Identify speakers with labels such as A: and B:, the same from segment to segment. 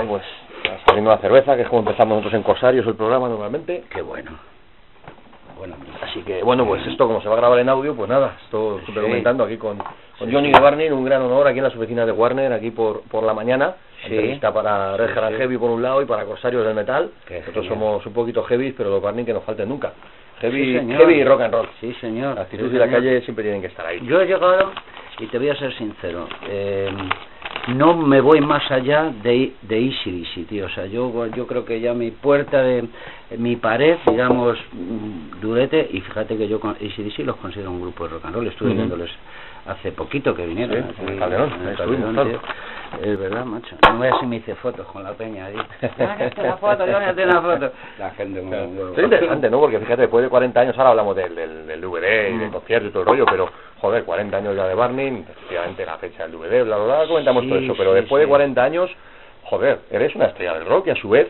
A: ahí pues saliendo la cerveza, que es como empezamos nosotros en Corsarios el programa normalmente.
B: Qué bueno.
A: Bueno, así que bueno, pues esto como se va a grabar en audio, pues nada, esto estoy comentando aquí con, con Johnny de Warner, un gran honor aquí en las oficinas de Warner, aquí por, por la mañana.
B: Sí.
A: Entrevista para Red
B: Sí, sí.
A: Heavy por un lado y para Corsarios del Metal.
B: Qué
A: Nosotros
B: genial.
A: somos un poquito heavy, pero los Warning que nos falten nunca. Heavy,
B: Sí,
A: heavy y rock and roll.
B: Sí, señor.
A: La actitud
B: Sí,
A: y la calle siempre tienen que estar ahí.
B: Yo he llegado, y te voy a ser sincero, eh, no me voy más allá de, de ACDC, tío. O sea, yo, yo creo que ya mi puerta de mi pared, digamos, mm, durete, y fíjate que yo con ACDC los considero un grupo de rock and roll. Estuve viéndoles hace poquito que vinieron.
A: En el Calderón,
B: en el. Es verdad, macho. No voy a si me hice fotos con la peña ahí. Ah, una foto, yo me una foto. La gente muy...
A: Claro. Es interesante, ¿no? Porque fíjate, después de 40 años, ahora hablamos del, del, del DVD y del
B: Mm.
A: concierto y todo el rollo, pero, joder, 40 años ya de Barney, efectivamente la fecha del DVD, bla, bla, bla, comentamos
B: Sí,
A: todo eso, pero
B: sí,
A: después de
B: sí.
A: 40 años, joder, eres una estrella del rock y a su vez,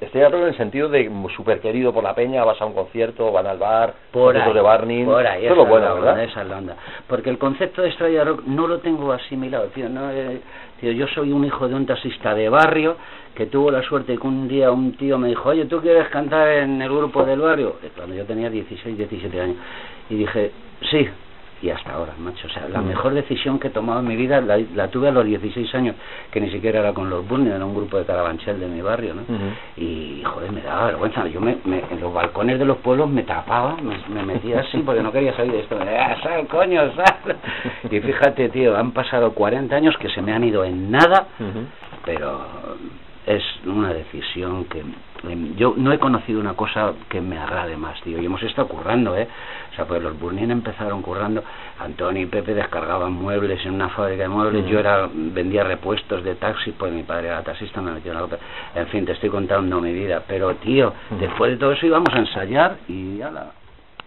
A: estrella rock en el sentido de súper querido por la peña, vas a un concierto, van al bar,
B: por ahí,
A: de Barney,
B: por ahí,
A: eso es lo bueno, ¿verdad?
B: onda, esa es la onda. Porque el concepto de estrella rock no lo tengo asimilado, tío. No, eh, tío, yo soy un hijo de un taxista de barrio que tuvo la suerte que un día un tío me dijo, oye, ¿tú quieres cantar en el grupo del barrio? Eh, Cuando yo tenía 16, 17 años. Y dije, sí. Y hasta ahora, macho. O sea, la mejor decisión que he tomado en mi vida la, la tuve a los 16 años, que ni siquiera era con los Burning, era un grupo de carabanchel de mi barrio, ¿no? Y joder me daba vergüenza. Yo me, me- en los balcones de los pueblos me tapaba me, me metía así porque no quería salir de esto. Ah, sal coño sal y fíjate tío han pasado 40 años que se me han ido en nada pero es una decisión que yo no he conocido una cosa que me agrade más, tío. Y hemos estado currando, ¿eh? O sea, pues los Burnin empezaron currando. Antonio y Pepe descargaban muebles en una fábrica de muebles. Yo era vendía repuestos de taxis, pues mi padre era taxista, me metió en la otra. En fin, te estoy contando mi vida. Pero, tío,
A: Ujú.
B: después de todo eso íbamos a ensayar y ala,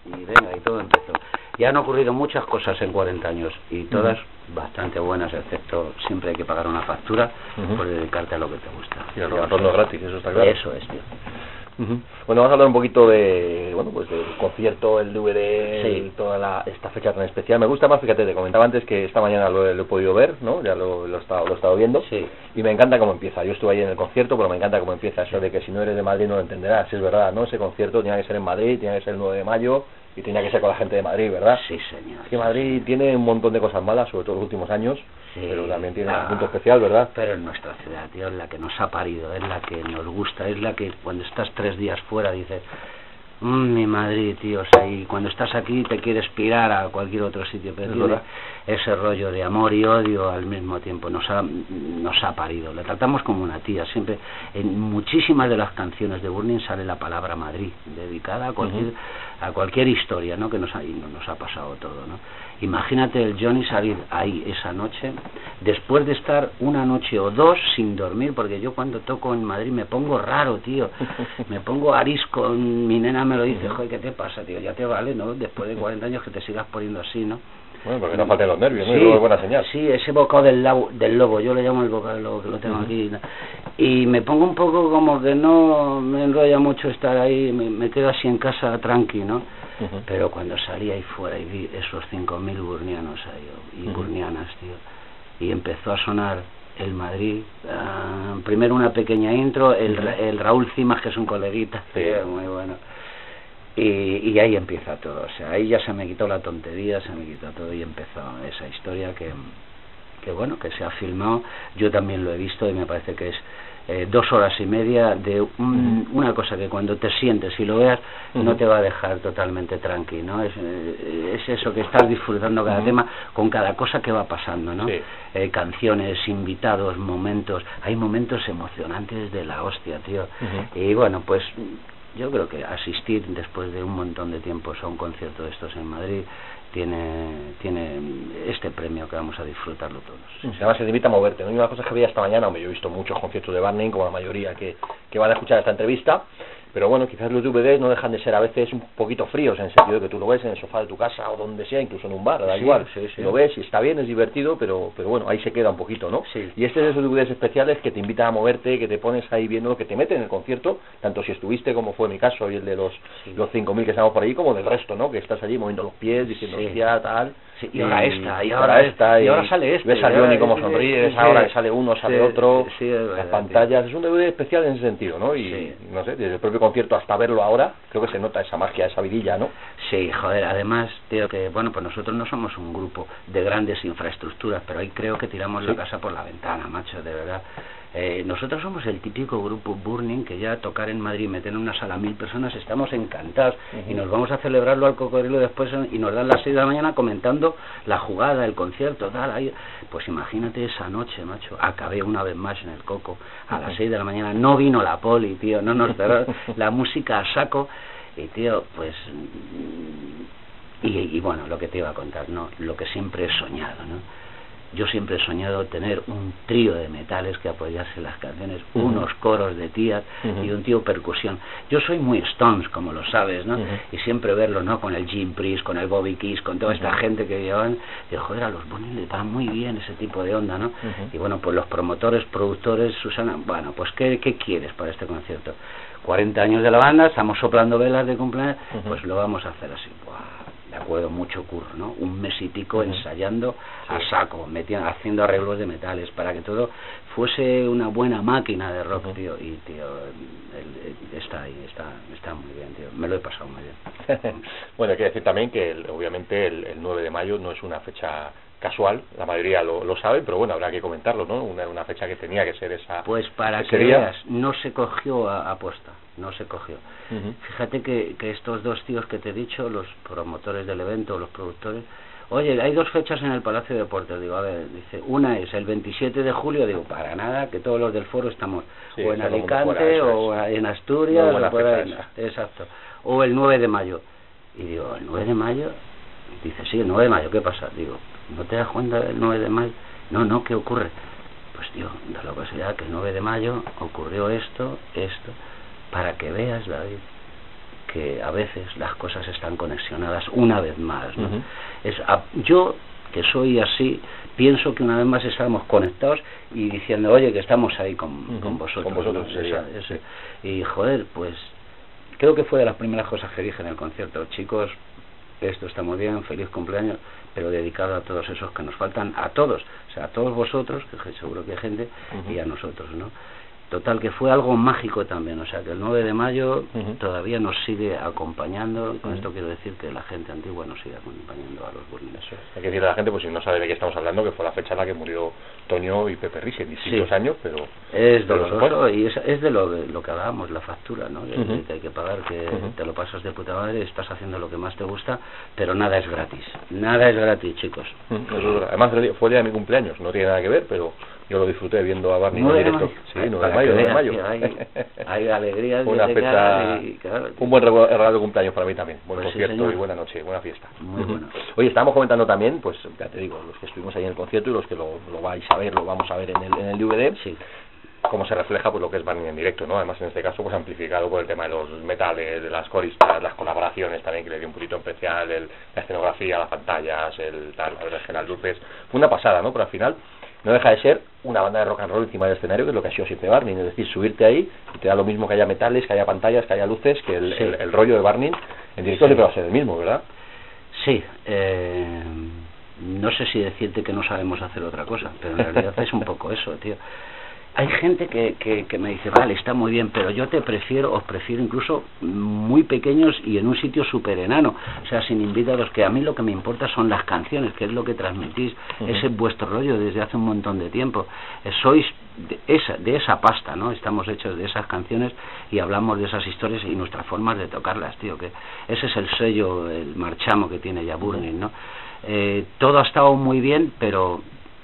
B: y venga, y todo empezó. Y han ocurrido muchas cosas en 40 años y todas bastante buenas, excepto siempre hay que pagar una factura por dedicarte a lo que te gusta.
A: Y el rock and roll no es gratis, eso está claro.
B: Eso es, tío.
A: Ujú. Bueno, vamos a hablar un poquito de, bueno, pues del concierto, el DVD,
B: Sí.
A: toda la, esta fecha tan especial. Me gusta más, fíjate, te comentaba antes que esta mañana lo, he- lo he podido ver, ¿no? Ya lo, lo, he estado, lo he estado viendo.
B: Sí.
A: Y me encanta cómo empieza. Yo estuve ahí en el concierto, pero me encanta cómo empieza eso de que si no eres de Madrid no lo entenderás. Es verdad, ¿no? Ese concierto tenía que ser en Madrid, tenía que ser el 9 de mayo y tenía que ser con la gente de Madrid, ¿verdad?
B: Sí, señor.
A: Es que Madrid tiene un montón de cosas malas, sobre todo en los últimos años,
B: Sí.
A: pero también tiene
B: Ah.
A: un punto especial, ¿verdad?
B: Pero en nuestra ciudad, tío, es la que nos ha parido, es la que nos gusta, es la que cuando estás tres días fuera dices, mmm, mi Madrid, tío, o sea, y cuando estás aquí te quieres pirar a cualquier otro sitio, pero
A: Es
B: tiene
A: verdad.
B: ese rollo de amor y odio al mismo tiempo, nos ha, nos ha parido, la tratamos como una tía, siempre, en muchísimas de las canciones de Burning sale la palabra Madrid, dedicada a cualquier, a cualquier historia, ¿no?, que nos ha, y nos ha pasado todo, ¿no? Imagínate el Johnny salir ahí esa noche, después de estar una noche o dos sin dormir, porque yo cuando toco en Madrid me pongo raro, tío. Me pongo arisco, mi nena me lo dice, joder, ¿qué te pasa, tío? Ya te vale, ¿no? Después de 40 años que te sigas poniendo así, ¿no?
A: Bueno, porque no falten los nervios, ¿no?
B: Sí,
A: es buena señal.
B: Sí, ese bocado del, del lobo, yo le llamo el bocado del lobo, que lo tengo aquí. Y me pongo un poco como que no me enrolla mucho estar ahí, me, me quedo así en casa tranqui, ¿no? Pero cuando salí ahí fuera y vi esos 5.000 burnianos ahí, y
A: Ujú.
B: burnianas, tío, y empezó a sonar el Madrid, ah, primero una pequeña intro, el, el Raúl Cimas, que es un coleguita,
A: Sí.
B: tío, muy bueno. Y, y ahí empieza todo, o sea, ahí ya se me quitó la tontería, se me quitó todo y empezó esa historia que, que bueno, que se ha filmado, yo también lo he visto y me parece que es eh, dos horas y media de un- una cosa que cuando te sientes y lo veas no te va a dejar totalmente tranquilo, ¿no? Es, eh, es eso que estás disfrutando cada tema con cada cosa que va pasando, ¿no?
A: Sí.
B: Eh, canciones, invitados, momentos, hay momentos emocionantes de la hostia, tío. Y bueno, pues yo creo que asistir después de un montón de tiempos a un concierto de estos en Madrid tiene tiene este premio que vamos a disfrutarlo todos.
A: Además se te invita a moverte, ¿no? Y una cosa que veía esta mañana, hombre, yo he visto muchos conciertos de Barney, como la mayoría que, que van a escuchar esta entrevista, pero bueno, quizás los DVDs no dejan de ser a veces un poquito fríos, en el sentido de que tú lo ves en el sofá de tu casa o donde sea, incluso en un bar, da
B: Sí,
A: igual.
B: sí, sí.
A: Lo ves y está bien, es divertido, pero, pero bueno, ahí se queda un poquito, ¿no? Y este es de esos DVDs especiales que te invitan a moverte, que te pones ahí viendo, que te meten en el concierto, tanto si estuviste, como fue mi caso, y el de los, los 5.000 que estamos por allí, como del resto, ¿no? Que estás allí moviendo los pies, diciendo, tal.
B: Sí, y ahora esta, y
A: ahora,
B: ahora
A: esta,
B: y ahora sale este,
A: Ves a Johnny
B: este,
A: sonríe, ves ahora que sale uno, sale otro,
B: sí, verdad,
A: las pantallas, es un DVD especial en ese sentido, ¿no? Y no sé, desde el propio concierto hasta verlo ahora, creo que se nota esa magia, esa vidilla, ¿no?
B: Sí, joder, además, tío, que bueno, pues nosotros no somos un grupo de grandes infraestructuras, pero ahí creo que tiramos la casa por la ventana, macho, de verdad. Eh, nosotros somos el típico grupo Burning que ya tocar en Madrid, meter en una sala a mil personas, estamos encantados y nos vamos a celebrarlo al cocodrilo después y nos dan las seis de la mañana comentando la jugada, el concierto, tal. ahí. Pues imagínate esa noche, macho, acabé una vez más en el coco a las
A: Ujú.
B: seis de la mañana, no vino la poli, tío, no nos cerró la música a saco y tío, pues y, y bueno, lo que te iba a contar, ¿no? Lo que siempre he soñado, ¿no? Yo siempre he soñado tener un trío de metales que apoyase las canciones, unos coros de tías y un tío percusión. Yo soy muy Stones, como lo sabes, ¿no? Y siempre verlo, ¿no? Con el Jim Priest, con el Bobby Keys, con toda esta gente que llevan, digo, joder, a los Bunny les va muy bien ese tipo de onda, ¿no? Y bueno, pues los promotores, productores, Susana, bueno, pues ¿qué, qué quieres para este concierto? 40 años de la banda, estamos soplando velas de cumpleaños, pues lo vamos a hacer así. Buah, de acuerdo, mucho curro, ¿no? Un mes y pico ensayando a saco, metiendo, haciendo arreglos de metales para que todo fuese una buena máquina de rock, tío. Y, tío, el- el- está ahí, está, está muy bien, tío. Me lo he pasado muy bien.
A: bueno, hay que decir también que el- obviamente el, el 9 de mayo no es una fecha casual, la mayoría lo, lo sabe, pero bueno, habrá que comentarlo, ¿no? Una, una fecha que tenía que ser esa...
B: Pues para que veas, no se cogió a apuesta, no se cogió. Fíjate que, que estos dos tíos que te he dicho, los promotores del evento, los productores, oye, hay dos fechas en el Palacio de Deportes, digo, a ver, dice, una es el 27 de julio, digo, para nada, que todos los del foro estamos
A: Sí,
B: o en
A: el
B: Alicante
A: fuera,
B: o
A: es.
B: en Asturias, o
A: esa.
B: exacto, o el 9 de mayo. Y digo, ¿el 9 de mayo? Dice, sí, el 9 de mayo, ¿qué pasa? Digo, ¿no te das cuenta del 9 de mayo? No, no, ¿qué ocurre? Pues tío, da la casualidad que el 9 de mayo ocurrió esto, esto, para que veas, David, que a veces las cosas están conexionadas una vez más. ¿no? Es, a- yo, que soy así, pienso que una vez más estamos conectados y diciendo, oye, que estamos ahí con, con vosotros.
A: con vosotros
B: ¿no?
A: sería,
B: Esa- ese- Y joder, pues creo que fue de las primeras cosas que dije en el concierto. Chicos, esto está muy bien, feliz cumpleaños, pero dedicado a todos esos que nos faltan, a todos, o sea, a todos vosotros, que seguro que hay gente, y a nosotros, ¿no? Total, que fue algo mágico también, o sea, que el 9 de mayo todavía nos sigue acompañando, con esto quiero decir que la gente antigua nos sigue acompañando a los Burning.
A: Eso es. Hay que decirle a la gente, pues si no sabe de qué estamos hablando, que fue la fecha en la que murió Toño y Pepe Risi, en distintos
B: Sí.
A: años, pero...
B: Es doloroso y es, es de lo, de lo que hablábamos, la factura, ¿no? Que,
A: Ujú.
B: que hay que pagar, que te lo pasas de puta madre, estás haciendo lo que más te gusta, pero nada es gratis. Nada es gratis, chicos.
A: Eso. Además, fue el día de mi cumpleaños, no tiene nada que ver, pero yo lo disfruté viendo a Barney en
B: 9 de
A: directo.
B: mayo.
A: Sí,
B: Ay,
A: 9 de mayo,
B: que
A: 9 de mayo.
B: hay- hay
A: Una fecha,
B: y, claro,
A: un buen regalo de cumpleaños para mí también. Buen
B: Pues
A: concierto y buena noche, buena fiesta.
B: Muy bueno.
A: Oye, estábamos comentando también, pues ya te digo, los que estuvimos ahí en el concierto y los que lo, lo vais a ver, lo vamos a ver en el, en el DVD,
B: Sí,
A: cómo se refleja pues lo que es Barney en directo, ¿no? Además en este caso pues amplificado por el tema de los metales, de las coristas, las colaboraciones también que le dio un poquito especial, el, la escenografía, las pantallas, el tal, la verdad es que las luces, fue una pasada, ¿no? Pero al final no deja de ser una banda de rock and roll encima del escenario que es lo que ha sido siempre Barney, es decir, subirte ahí y te da lo mismo que haya metales, que haya pantallas, que haya luces, que el,
B: Sí.
A: el- el rollo de Barney en directo
B: Sí.
A: siempre va a ser el mismo, ¿verdad?
B: sí. eh, no sé si decirte que no sabemos hacer otra cosa, pero en realidad es un poco eso, tío. Hay gente que, que, que me dice, vale, está muy bien, pero yo te prefiero, os prefiero incluso muy pequeños y en un sitio súper enano, o sea, sin invitados, que a mí lo que me importa son las canciones, que es lo que transmitís, ese es vuestro rollo desde hace un montón de tiempo. Eh, sois de esa, de esa pasta, ¿no? Estamos hechos de esas canciones y hablamos de esas historias y nuestras formas de tocarlas, tío, que ese es el sello, el marchamo que tiene ya Burning, ¿no? Eh, todo ha estado muy bien, pero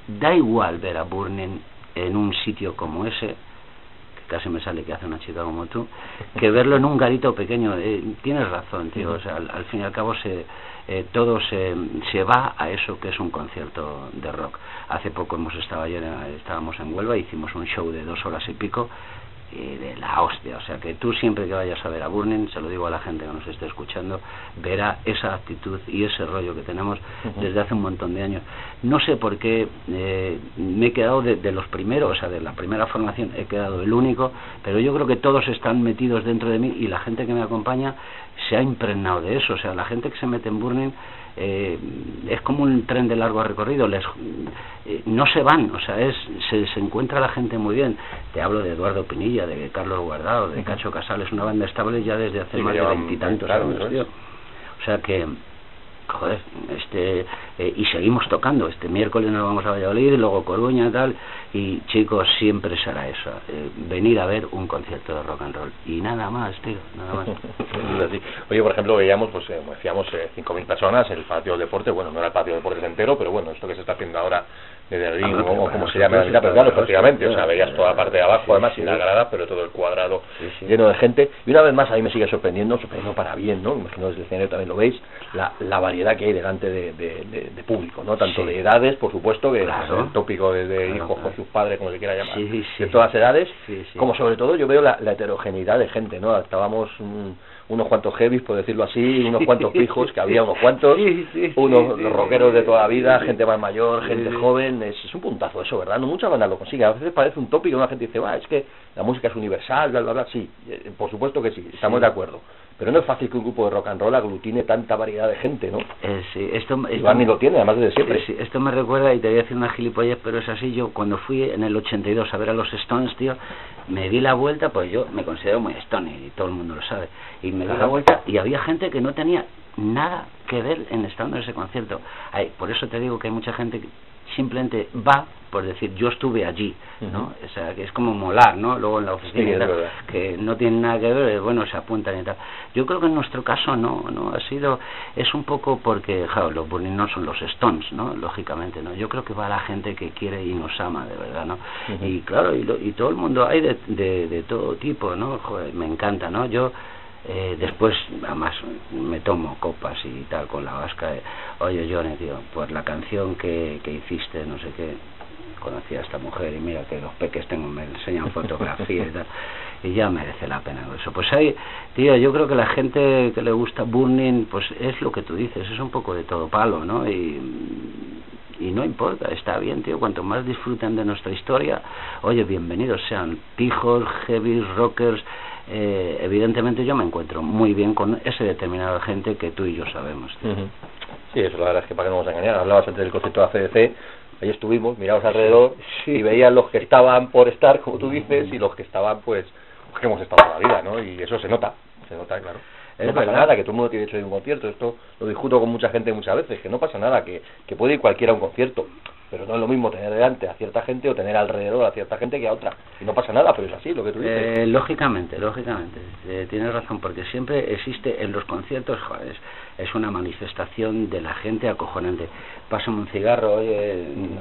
B: da igual ver a Burning en un sitio como ese, que casi me sale que hace una chica como tú, que verlo en un garito pequeño. Eh, tienes razón, tío. O sea, al, al fin y al cabo se, eh, todo se, se va a eso que es un concierto de rock. Hace poco hemos estado ayer, eh, estábamos en Huelva, hicimos un show de dos horas y pico y de la hostia. O sea, que tú siempre que vayas a ver a Burning, se lo digo a la gente que nos esté escuchando, verá esa actitud y ese rollo que tenemos desde hace un montón de años. No sé por qué eh, me he quedado de, de los primeros, o sea, de la primera formación he quedado el único, pero yo creo que todos están metidos dentro de mí y la gente que me acompaña se ha impregnado de eso. O sea, la gente que se mete en Burning eh, es como un tren de largo recorrido, les, eh, no se van, o sea, es, se, se encuentra la gente muy bien. Te hablo de Eduardo Pinilla, de Carlos Guardado, de Cacho Casales, una banda estable ya desde hace más de veintitantos años, tío. O sea que joder, este, eh, y seguimos tocando. Este miércoles nos vamos a Valladolid, luego Coruña y tal, y chicos, siempre será eso, eh, venir a ver un concierto de rock and roll. Y nada más, tío, nada más.
A: Oye, por ejemplo, veíamos, pues, eh, decíamos, eh, 5.000 personas en el patio de deporte, bueno, no era el patio de deportes entero, pero bueno, esto que se está haciendo ahora de ring
B: Ah,
A: o como se llama la
B: sí,
A: mitad, pero
B: claro,
A: prácticamente,
B: sí,
A: o sea, veías toda la parte de abajo,
B: sí,
A: además,
B: sí.
A: sin la grada, pero todo el cuadrado
B: Sí, sí.
A: lleno de gente. Y una vez más, a mí me sigue sorprendiendo, sorprendiendo para bien, ¿no? Imagino desde el escenario también lo veis, la, la variedad que hay delante de, de, de- de público, ¿no? Tanto
B: Sí.
A: de edades, por supuesto, que
B: Claro.
A: es el tópico de, de
B: Claro,
A: hijos
B: claro.
A: con sus padres, como se quiera llamar,
B: Sí, sí.
A: de todas edades, como sobre todo yo veo la, la heterogeneidad de gente, ¿no? Estábamos unos cuantos heavies, por decirlo así, unos cuantos pijos, que había unos cuantos, unos rockeros de toda la vida, gente más mayor, gente joven, es, es un puntazo eso, ¿verdad? No muchas bandas lo consiguen, a veces parece un tópico, una gente dice, va, es que la música es universal, bla, bla, bla, sí, eh, por supuesto que sí, estamos de acuerdo, pero no es fácil que un grupo de rock and roll aglutine tanta variedad de gente, ¿no?
B: Eh, sí, esto, esto-
A: Barney lo tiene, además desde siempre.
B: Sí, esto me recuerda, y te voy a decir una gilipollez, pero es así, yo cuando fui en el 82 a ver a los Stones, tío, me di la vuelta, pues yo me considero muy Stone y todo el mundo lo sabe, y me di la vuelta y había gente que no tenía nada que ver en estando en ese concierto. Ay, por eso te digo que hay mucha gente que simplemente va por decir yo estuve allí, ¿no? O sea, que es como molar, ¿no? Luego en la oficina
A: Sí,
B: tal, que no tienen nada que ver, bueno, se apuntan y tal. Yo creo que en nuestro caso no, no ha sido, es un poco porque, claro, los Burning no son los Stones, ¿no? Lógicamente, ¿no? Yo creo que va la gente que quiere y nos ama, de verdad, ¿no? Y claro, y, lo- y todo el mundo hay de, de, de todo tipo, ¿no? Joder, me encanta, ¿no? Yo eh, después, además, me tomo copas y tal con la vasca. eh, Oye, Johnny, tío, pues la canción que, que hiciste, no sé qué, conocí a esta mujer y mira que los peques tengo, me enseñan fotografía y tal, y ya merece la pena eso. Pues hay, tío, yo creo que la gente que le gusta Burning, pues es lo que tú dices, es un poco de todo palo, ¿no? Y, y no importa, está bien, tío, cuanto más disfruten de nuestra historia, oye, bienvenidos sean pijos, heavy, rockers, eh, evidentemente yo me encuentro muy bien con ese determinado gente que tú y yo sabemos.
A: Sí, eso la verdad es que para que no nos engañar. Hablabas antes del concepto de ACDC, ahí estuvimos, mirabas alrededor y veías los que estaban por estar, como tú dices, y los que estaban, pues, que hemos estado toda la vida, ¿no? Y eso se nota, se nota, claro.
B: Es
A: no pasa nada, que todo el mundo tiene derecho a ir a un concierto. Esto lo discuto con mucha gente muchas veces, que no pasa nada, que, que puede ir cualquiera a un concierto. Pero no es lo mismo tener delante a cierta gente o tener alrededor a cierta gente que a otra. Y no pasa nada, pero es así lo que tú dices.
B: Eh, lógicamente, lógicamente, eh, tienes razón, porque siempre existe en los conciertos, joder, es, una manifestación de la gente acojonante. Pásame un cigarro,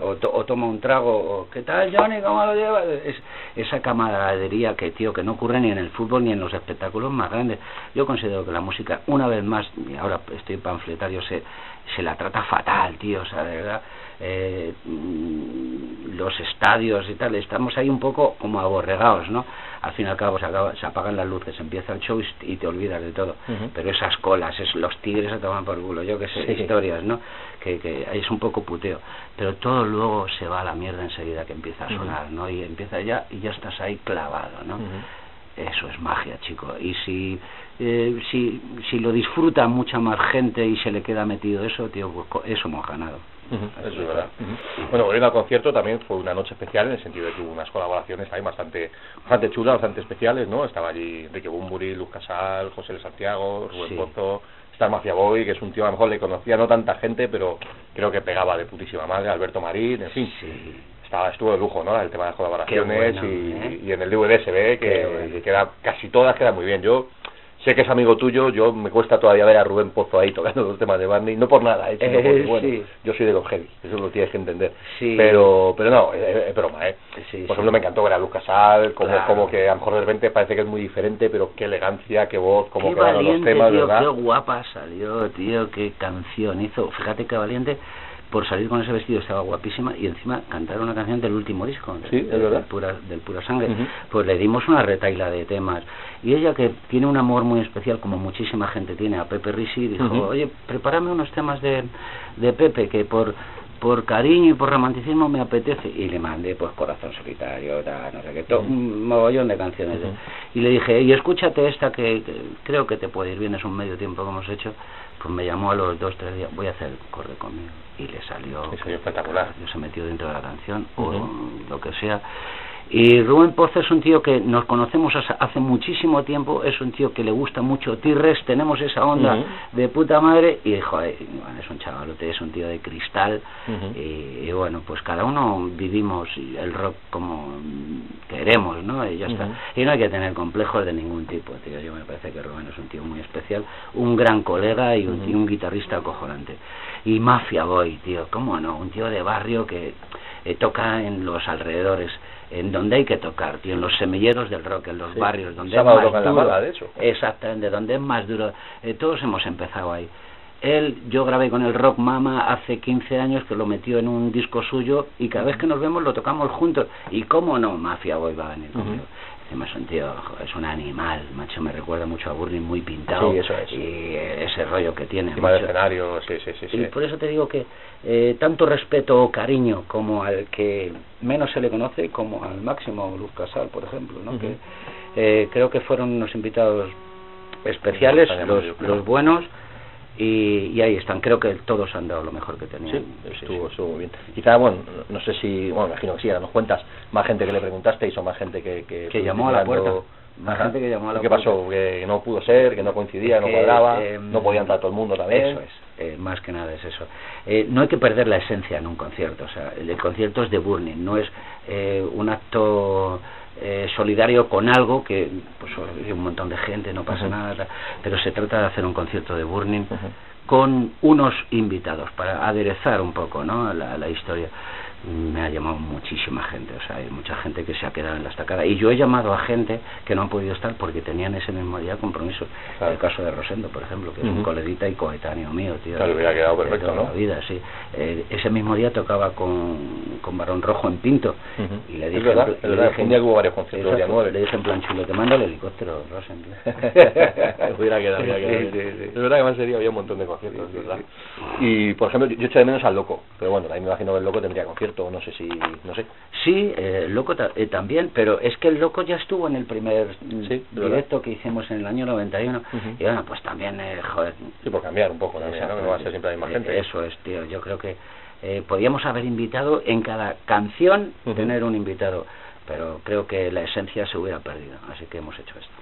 B: o, to- o toma un trago, o ¿qué tal, Johnny? ¿Cómo lo llevas? Es, esa camaradería que, tío, que no ocurre ni en el fútbol ni en los espectáculos más grandes. Yo considero que la música, una vez más, y ahora estoy panfletario, se, se la trata fatal, tío, o sea, de verdad. Eh, los estadios y tal, estamos ahí un poco como aborregados, ¿no? Al fin y al cabo se, acaba- se apagan las luces, empieza el show y, te olvidas de todo. Pero esas colas, es, los tigres se toman por culo, yo que sé,
A: Sí.
B: historias, ¿no? Que, que es un poco puteo. Pero todo luego se va a la mierda enseguida que empieza a sonar, ¿no? Y empieza ya y ya estás ahí clavado, ¿no? Eso es magia, chico. Y si, eh, si, si lo disfruta mucha más gente y se le queda metido eso, tío, pues co- eso hemos ganado.
A: Eso es verdad. Ujú. Bueno, volviendo al concierto, también fue una noche especial en el sentido de que hubo unas colaboraciones ahí bastante bastante chulas, bastante especiales, ¿no? Estaba allí Enrique Bumburi, Luz Casal, José de Santiago, Rubén
B: Sí.
A: Pozo, Star Mafia Boy, que es un tío a lo mejor le conocía no tanta gente, pero creo que pegaba de putísima madre, Alberto Marín, en fin.
B: Sí.
A: Estaba, estuvo de lujo, ¿no? El tema de las colaboraciones
B: bueno,
A: y,
B: ¿eh?
A: y en el DVD se ve que, que queda, casi todas quedan muy bien. Yo sé que es amigo tuyo, yo me cuesta todavía ver a Rubén Pozo ahí tocando los temas de Barney, no por nada, ¿eh? sino
B: Eh,
A: porque, bueno,
B: sí.
A: yo soy de los heavy, eso lo tienes que entender.
B: Sí.
A: Pero, pero no, es, es broma, ¿eh?
B: Sí,
A: por ejemplo, me encantó ver a Lucas Casal, como,
B: Claro.
A: como que a lo mejor de repente parece que es muy diferente, pero qué elegancia, qué voz, cómo
B: qué
A: quedaron los temas,
B: tío,
A: ¿verdad?
B: qué guapa salió, tío, qué canción hizo. Fíjate qué valiente por salir con ese vestido, estaba guapísima y encima cantar una canción del último disco, de-
A: Sí, es
B: de-
A: verdad.
B: del pura, del pura sangre. Pues le dimos una retaila de temas. Y ella que tiene un amor muy especial, como muchísima gente tiene, a Pepe Risi, dijo, oye, prepárame unos temas de, de Pepe, que por por cariño y por romanticismo me apetece y le mandé pues corazón solitario no sé qué todo, un mogollón de canciones y le dije y escúchate esta que, creo que te puede ir bien es un medio tiempo que hemos hecho pues me llamó a los dos tres días voy a hacer corre conmigo. Y le salió,
A: espectacular.
B: se metió dentro de la canción o lo que sea y Rubén Pozo es un tío que nos conocemos hace muchísimo tiempo, es un tío que le gusta mucho T-Rex, tenemos esa onda de puta madre y joder, es un chavalote, es un tío de cristal y, bueno, pues cada uno vivimos el rock como queremos, ¿no? Y ya está. Y no hay que tener complejos de ningún tipo, tío. Yo me parece que Rubén es un tío muy especial, un gran colega y un, y un guitarrista acojonante. Y Mafia Boy, tío, ¿cómo no? Un tío de barrio que eh, toca en los alrededores en donde hay que tocar, tío, en los semilleros del rock, en los barrios, donde es más duro.
A: de hecho.
B: Exactamente, donde es más duro. Eh, todos hemos empezado ahí. Él, yo grabé con el Rock Mama hace 15 años que lo metió en un disco suyo y cada vez que nos vemos lo tocamos juntos. Y cómo no, Mafia Boy va a venir un tío, es un animal, macho, me recuerda mucho a Burning muy pintado.
A: Sí, eso es.
B: Y ese rollo que tiene.
A: Encima del escenario, sí, sí, sí.
B: Y por eso te digo que eh, tanto respeto o cariño como al que menos se le conoce, como al máximo Luz Casal, por ejemplo, ¿no? que eh, creo que fueron unos invitados especiales, los, los buenos y, ahí están. Creo que todos han dado lo mejor que tenían.
A: Sí, estuvo, estuvo muy bien. Quizá, bueno, no sé si, bueno, imagino que sí, ahora nos cuentas más gente que le preguntasteis o más gente que...
B: Que, llamó a la puerta.
A: Más gente que llamó a la ¿Qué pasó? Que no pudo ser, que no coincidía, no cuadraba, em, no podía entrar todo el mundo también.
B: Eso es, eh, más que nada es eso. Eh, no hay que perder la esencia en un concierto. O sea, el, concierto es de Burning, no es eh, un acto eh, solidario con algo que pues hay un montón de gente no pasa nada pero se trata de hacer un concierto de Burning con unos invitados para aderezar un poco no la, la historia me ha llamado muchísima gente, o sea, hay mucha gente que se ha quedado en la estacada. Y yo he llamado a gente que no han podido estar porque tenían ese mismo día compromiso. El caso de Rosendo, por ejemplo, que es un coleguita y coetáneo mío, tío.
A: Claro, hubiera quedado perfecto, ¿no?
B: La vida, sí. Eh, ese mismo día tocaba con, con Barón Rojo en Pinto. Y le dije.
A: Es verdad, es verdad. un día hubo varios conciertos día nueve.
B: Le dije en plan chulo, te mando el helicóptero, Rosendo.
A: hubiera quedado, hubiera quedado. Sí, sí, Es verdad que más sería había un montón de conciertos, ¿verdad? Y, por ejemplo, yo echo de menos al Loco, pero bueno, ahí me imagino que el Loco tendría conciertos no sé si, no sé.
B: Sí, eh, el Loco eh, también, pero es que el Loco ya estuvo en el primer directo que hicimos en el año 91 y bueno, pues también, eh, joder.
A: Sí, por cambiar un poco también, ¿no? no va a ser siempre la misma gente.
B: Eso es, tío, yo creo que eh, podíamos haber invitado en cada canción tener un invitado pero creo que la esencia se hubiera perdido, así que hemos hecho esto.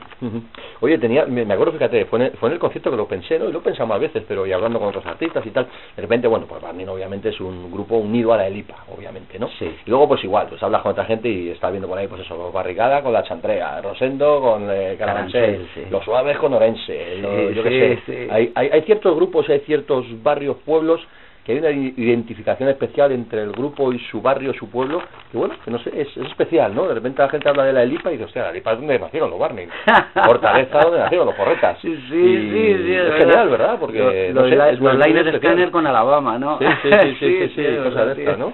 A: Oye, tenía, me, acuerdo, fíjate, fue en, el, fue en el concierto que lo pensé, ¿no? Y lo pensamos más veces, pero y hablando con otros artistas y tal, de repente, bueno, pues Barney obviamente es un grupo unido a la Elipa, obviamente, ¿no?
B: Sí.
A: Y luego, pues igual, pues hablas con otra gente y estás viendo por ahí, pues eso, Barricada con la Chantrea, Rosendo con eh, Carabanchel, los Suaves con Orense, yo qué sé. Hay, hay, hay ciertos grupos, hay ciertos barrios, pueblos que hay una identificación especial entre el grupo y su barrio, su pueblo, que bueno, que no sé, es, especial, ¿no? De repente la gente habla de la Elipa y dice, hostia, la Elipa es donde nacieron los Barney, Fortaleza donde nacieron los Porretas.
B: Sí, sí, sí, sí,
A: es, genial, ¿verdad? Porque,
B: no sé, es los Liner Scanner con Alabama, ¿no?
A: Sí, sí, sí, sí, sí, sí, cosas de estas, ¿no?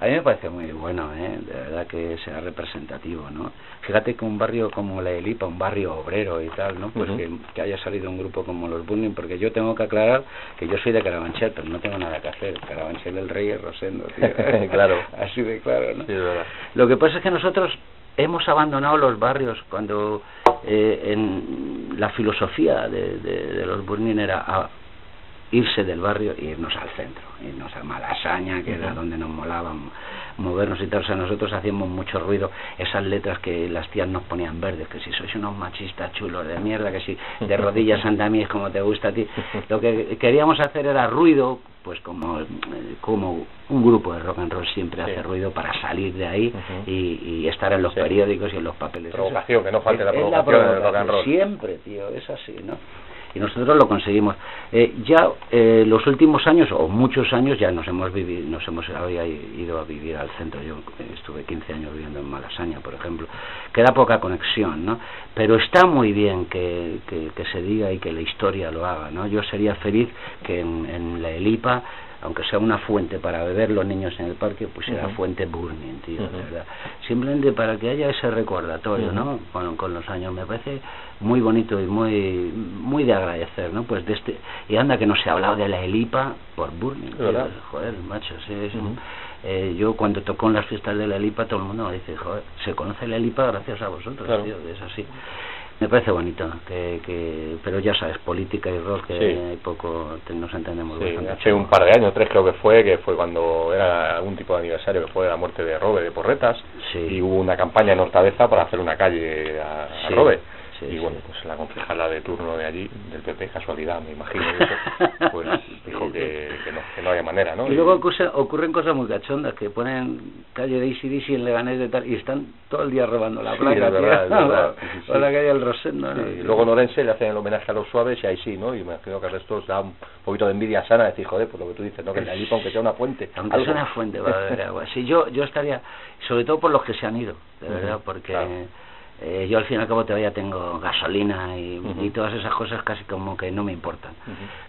B: A mí me parece muy bueno, ¿eh? de verdad que sea representativo, ¿no? Fíjate que un barrio como la Elipa, un barrio obrero y tal, ¿no? Pues que, haya salido un grupo como los Burning, porque yo tengo que aclarar que yo soy de Carabanchel, pero no tengo nada que hacer. Carabanchel el rey es Rosendo, tío.
A: claro.
B: Así de claro, ¿no?
A: Sí, es verdad.
B: Lo que pasa es que nosotros hemos abandonado los barrios cuando eh, en la filosofía de, de, los Burning era irse del barrio e irnos al centro, irnos a Malasaña, que era donde nos molaban movernos y tal. O sea, nosotros hacíamos mucho ruido, esas letras que las tías nos ponían verdes, que si sois unos machistas chulos de mierda, que si de rodillas es como te gusta a ti. Lo que queríamos hacer era ruido, pues como, como un grupo de rock and roll siempre hace ruido para salir de ahí y, estar en los periódicos y en los papeles.
A: Provocación, que no falte la provocación en el rock and roll.
B: Siempre, tío, es así, ¿no? Y nosotros lo conseguimos. Eh, ya eh, los últimos años, o muchos años, ya nos hemos vivido, nos hemos ido a vivir al centro. Yo estuve 15 años viviendo en Malasaña, por ejemplo. Queda poca conexión, ¿no? Pero está muy bien que, que, se diga y que la historia lo haga, ¿no? Yo sería feliz que en la Elipa aunque sea una fuente para beber los niños en el parque, pues era fuente Burning, tío, verdad. Simplemente para que haya ese recordatorio, ¿no? Con, con, los años, me parece muy bonito y muy muy de agradecer, ¿no? Pues de este, y anda que no se ha hablado de la Elipa por Burning, joder, macho, sí, eh, yo cuando tocó en las fiestas de la Elipa, todo el mundo dice, joder, se conoce la Elipa gracias a vosotros, tío, es así me parece bonito que, que pero ya sabes política y rock que hay poco nos entendemos
A: sí, hace un par de años tres creo que fue que fue cuando era algún tipo de aniversario que fue la muerte de Robe de Porretas y hubo una campaña en Hortaleza para hacer una calle a, a Robe y bueno, pues la concejala de turno de allí, del PP, casualidad, me imagino, pues dijo que, que, no, que no había manera, ¿no?
B: Y luego ocurren cosas muy cachondas, que ponen calle de ICDC en Leganés de tal, y están todo el día robando la placa, sí, o la calle del Rosendo, ¿no?
A: Y luego en Orense le hacen el homenaje a los suaves y ahí sí, ¿no? Y me imagino que el resto da un poquito de envidia sana, decir, joder, pues lo que tú dices, ¿no? Que allí, aunque sea una fuente.
B: Aunque sea una fuente va a haber agua. Sí, yo, yo estaría, sobre todo por los que se han ido, de verdad, porque... Eh, yo al fin y al cabo todavía tengo gasolina y, y, todas esas cosas casi como que no me importan.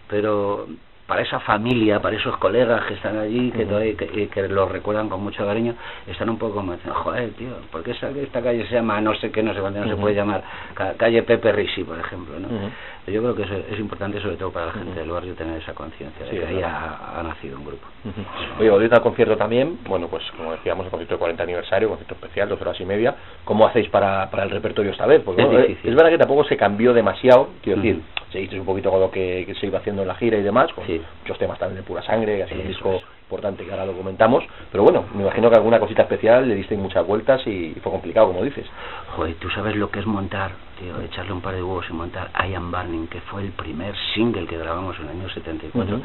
B: Pero para esa familia, para esos colegas que están allí, que, todavía, que, que, los recuerdan con mucho cariño, están un poco como diciendo, joder, tío, ¿por qué esta calle se llama, no sé qué, no sé cuándo, no se puede llamar, calle Pepe Risi, por ejemplo, ¿no? Yo creo que es, es, importante, sobre todo para la gente del barrio, tener esa conciencia de que ahí ha, nacido un grupo.
A: Oye, hoy al concierto también, bueno, pues como decíamos, el concierto de 40 aniversario, concierto especial, dos horas y media, ¿cómo hacéis para, para el repertorio esta vez? Porque es, es, verdad que tampoco se cambió demasiado, quiero decir, se hizo un poquito con lo que, se iba haciendo en la gira y demás, con muchos temas también de pura sangre, así un disco importante que ahora lo comentamos, pero bueno, me imagino que alguna cosita especial le diste muchas vueltas y, fue complicado, como dices.
B: Joder, tú sabes lo que es montar, tío, echarle un par de huevos y montar I Am Burning, que fue el primer single que grabamos en el año 74,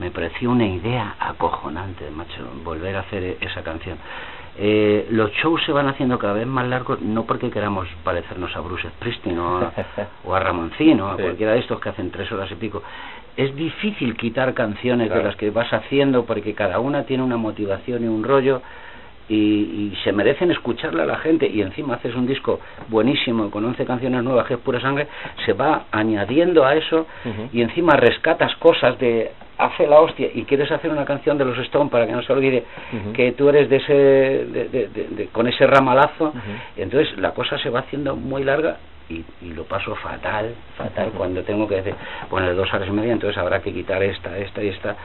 B: me pareció una idea acojonante, macho, volver a hacer esa canción. Eh, los shows se van haciendo cada vez más largos, no porque queramos parecernos a Bruce Springsteen o a, o a Ramoncín o a cualquiera de estos que hacen tres horas y pico. Es difícil quitar canciones de las que vas haciendo porque cada una tiene una motivación y un rollo y, y, se merecen escucharla a la gente. Y encima haces un disco buenísimo con 11 canciones nuevas que es pura sangre, se va añadiendo a eso y encima rescatas cosas de hace la hostia y quieres hacer una canción de los Stones para que no se olvide que tú eres de ese de, de, con ese ramalazo. Y entonces la cosa se va haciendo muy larga y, y lo paso fatal fatal cuando tengo que poner dos horas y media entonces habrá que quitar esta esta y esta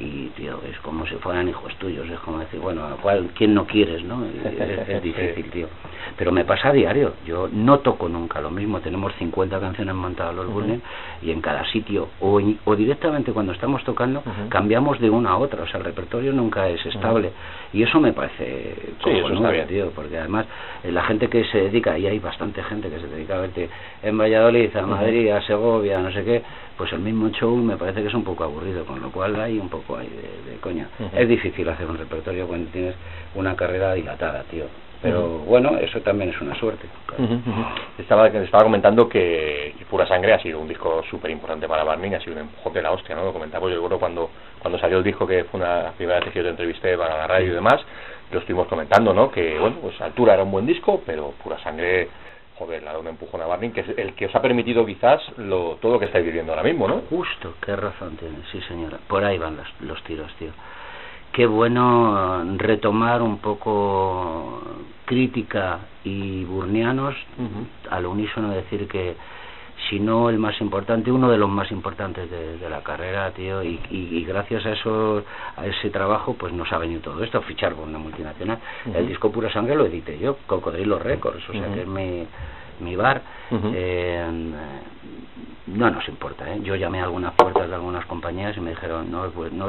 B: y tío es como si fueran hijos tuyos es como decir bueno cuál quién no quieres no es, difícil tío. Pero me pasa a diario yo no toco nunca lo mismo tenemos 50 canciones montadas los uh y en cada sitio o, o directamente cuando estamos tocando cambiamos de una a otra o sea el repertorio nunca es estable. Y eso me parece
A: sí, eso está bien.
B: tío porque además eh, la gente que se dedica y hay bastante gente que se dedica a verte en Valladolid a Madrid a Segovia no sé qué pues el mismo show me parece que es un poco aburrido, con lo cual hay un poco ahí de, coña. Es difícil hacer un repertorio cuando tienes una carrera dilatada, tío. Pero bueno, eso también es una suerte.
A: Estaba, estaba comentando que Pura Sangre ha sido un disco súper importante para Barney, ha sido un empujón de la hostia, ¿no? Lo comentaba yo, recuerdo cuando, cuando salió el disco, que fue una primera vez que yo te entrevisté para la radio y demás, lo estuvimos comentando, ¿no? Que, bueno, pues Altura era un buen disco, pero Pura Sangre joder, le ha dado un empujón a Barney, que es el que os ha permitido quizás lo, todo lo que estáis viviendo ahora mismo, ¿no?
B: Justo, qué razón tienes, sí señora. Por ahí van los, los tiros, tío. Qué bueno retomar un poco crítica y burnianos, al unísono decir que si no el más importante, uno de los más importantes de, la carrera, tío, y, y, gracias a eso, a ese trabajo, pues nos ha venido todo esto, fichar con una multinacional. El disco Pura Sangre lo edité yo, Cocodrilo Records, o sea que es mi, mi bar. eh, no nos importa, ¿eh? Yo llamé a algunas puertas de algunas compañías y me dijeron, no, pues no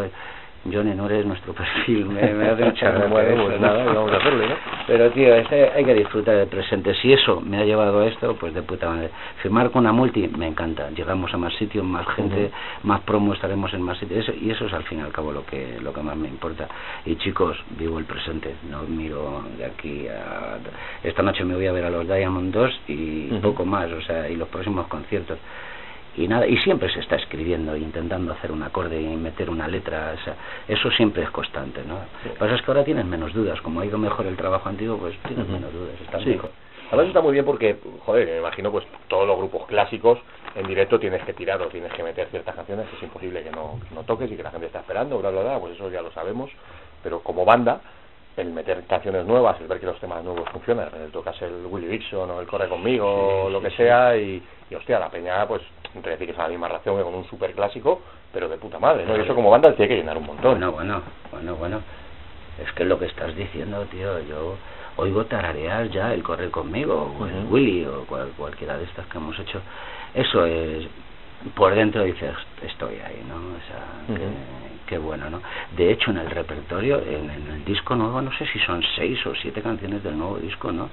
B: Johnny, no eres nuestro perfil, me, me hace mucha gracia
A: bueno, pues nada, vamos a hacerlo, ¿no?
B: Pero tío, este, hay que disfrutar del presente. Si eso me ha llevado a esto, pues de puta madre. Firmar con una multi, me encanta. Llegamos a más sitios, más gente, más promo, estaremos en más sitios. Eso, y eso es al fin y al cabo lo que, lo que más me importa. Y chicos, vivo el presente, no miro de aquí a... Esta noche me voy a ver a los Diamond 2 y poco más, o sea, y los próximos conciertos y nada y siempre se está escribiendo intentando hacer un acorde y meter una letra eso siempre es constante no lo que pasa es que ahora tienes menos dudas como ha ido mejor el trabajo antiguo pues tienes menos dudas está mejor.
A: Además está muy bien porque, joder, me imagino pues todos los grupos clásicos en directo tienes que tirar o tienes que meter ciertas canciones que es imposible que no, no toques y que la gente está esperando, bla, bla, bla, pues eso ya lo sabemos, pero como banda, el meter canciones nuevas, el ver que los temas nuevos funcionan, el tocas el Willy Dixon o el Corre Conmigo o lo que sea y, y, hostia, la peña pues entre decir que es la misma reacción que con un super clásico, pero de puta madre, ¿no? Y eso como banda tiene que llenar un montón.
B: Bueno, bueno, bueno, bueno. Es que lo que estás diciendo, tío, yo oigo tararear ya el Corre Conmigo o el Willy o cual, cualquiera de estas que hemos hecho. Eso es, por dentro dices, estoy ahí, ¿no? O sea, qué, bueno, ¿no? De hecho, en el repertorio, en, el disco nuevo, no sé si son seis o siete canciones del nuevo disco, ¿no?